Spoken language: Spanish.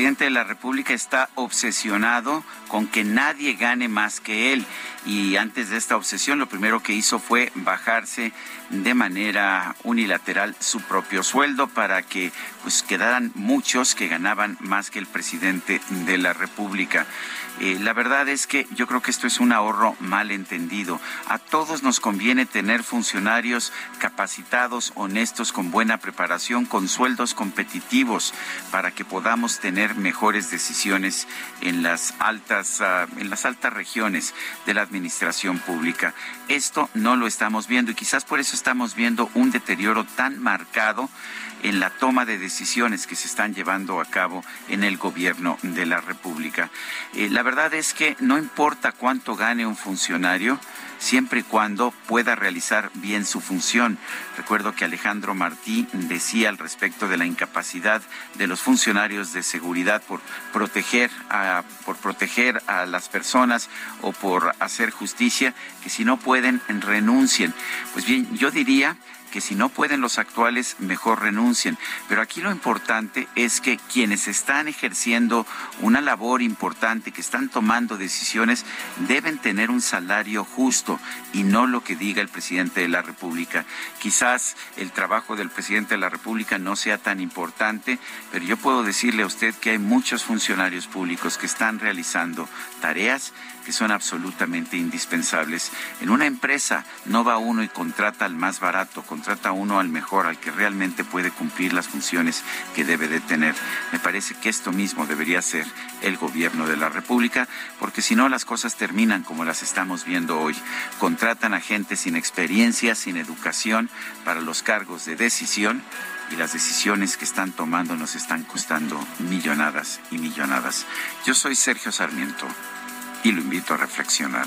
Presidente de la República está obsesionado con que nadie gane más que él. Y antes de esta obsesión, lo primero que hizo fue bajarse de manera unilateral su propio sueldo para que pues quedaran muchos que ganaban más que el presidente de la República. Eh, la verdad es que yo creo que esto es un ahorro mal entendido. A todos nos conviene tener funcionarios capacitados, honestos, con buena preparación, con sueldos competitivos, para que podamos tener mejores decisiones en las altas, uh, en las altas regiones de la administración pública. Esto no lo estamos viendo y quizás por eso estamos viendo un deterioro tan marcado en la toma de decisiones que se están llevando a cabo en el gobierno de la República. Eh, la verdad es que no importa cuánto gane un funcionario, siempre y cuando pueda realizar bien su función. Recuerdo que Alejandro Martí decía al respecto de la incapacidad de los funcionarios de seguridad por proteger a, por proteger a las personas o por hacer justicia, que si no pueden renuncien. Pues bien, yo diría que si no pueden los actuales, mejor renuncien. Pero aquí lo importante es que quienes están ejerciendo una labor importante, que están tomando decisiones, deben tener un salario justo y no lo que diga el presidente de la República. Quizás el trabajo del presidente de la República no sea tan importante, pero yo puedo decirle a usted que hay muchos funcionarios públicos que están realizando tareas que son absolutamente indispensables. En una empresa no va uno y contrata al más barato, contrata uno al mejor, al que realmente puede cumplir las funciones que debe de tener. Me parece que esto mismo debería ser el gobierno de la República, porque si no las cosas terminan como las estamos viendo hoy. Contratan a gente sin experiencia, sin educación para los cargos de decisión y las decisiones que están tomando nos están costando millonadas y millonadas. Yo soy Sergio Sarmiento y lo invito a reflexionar.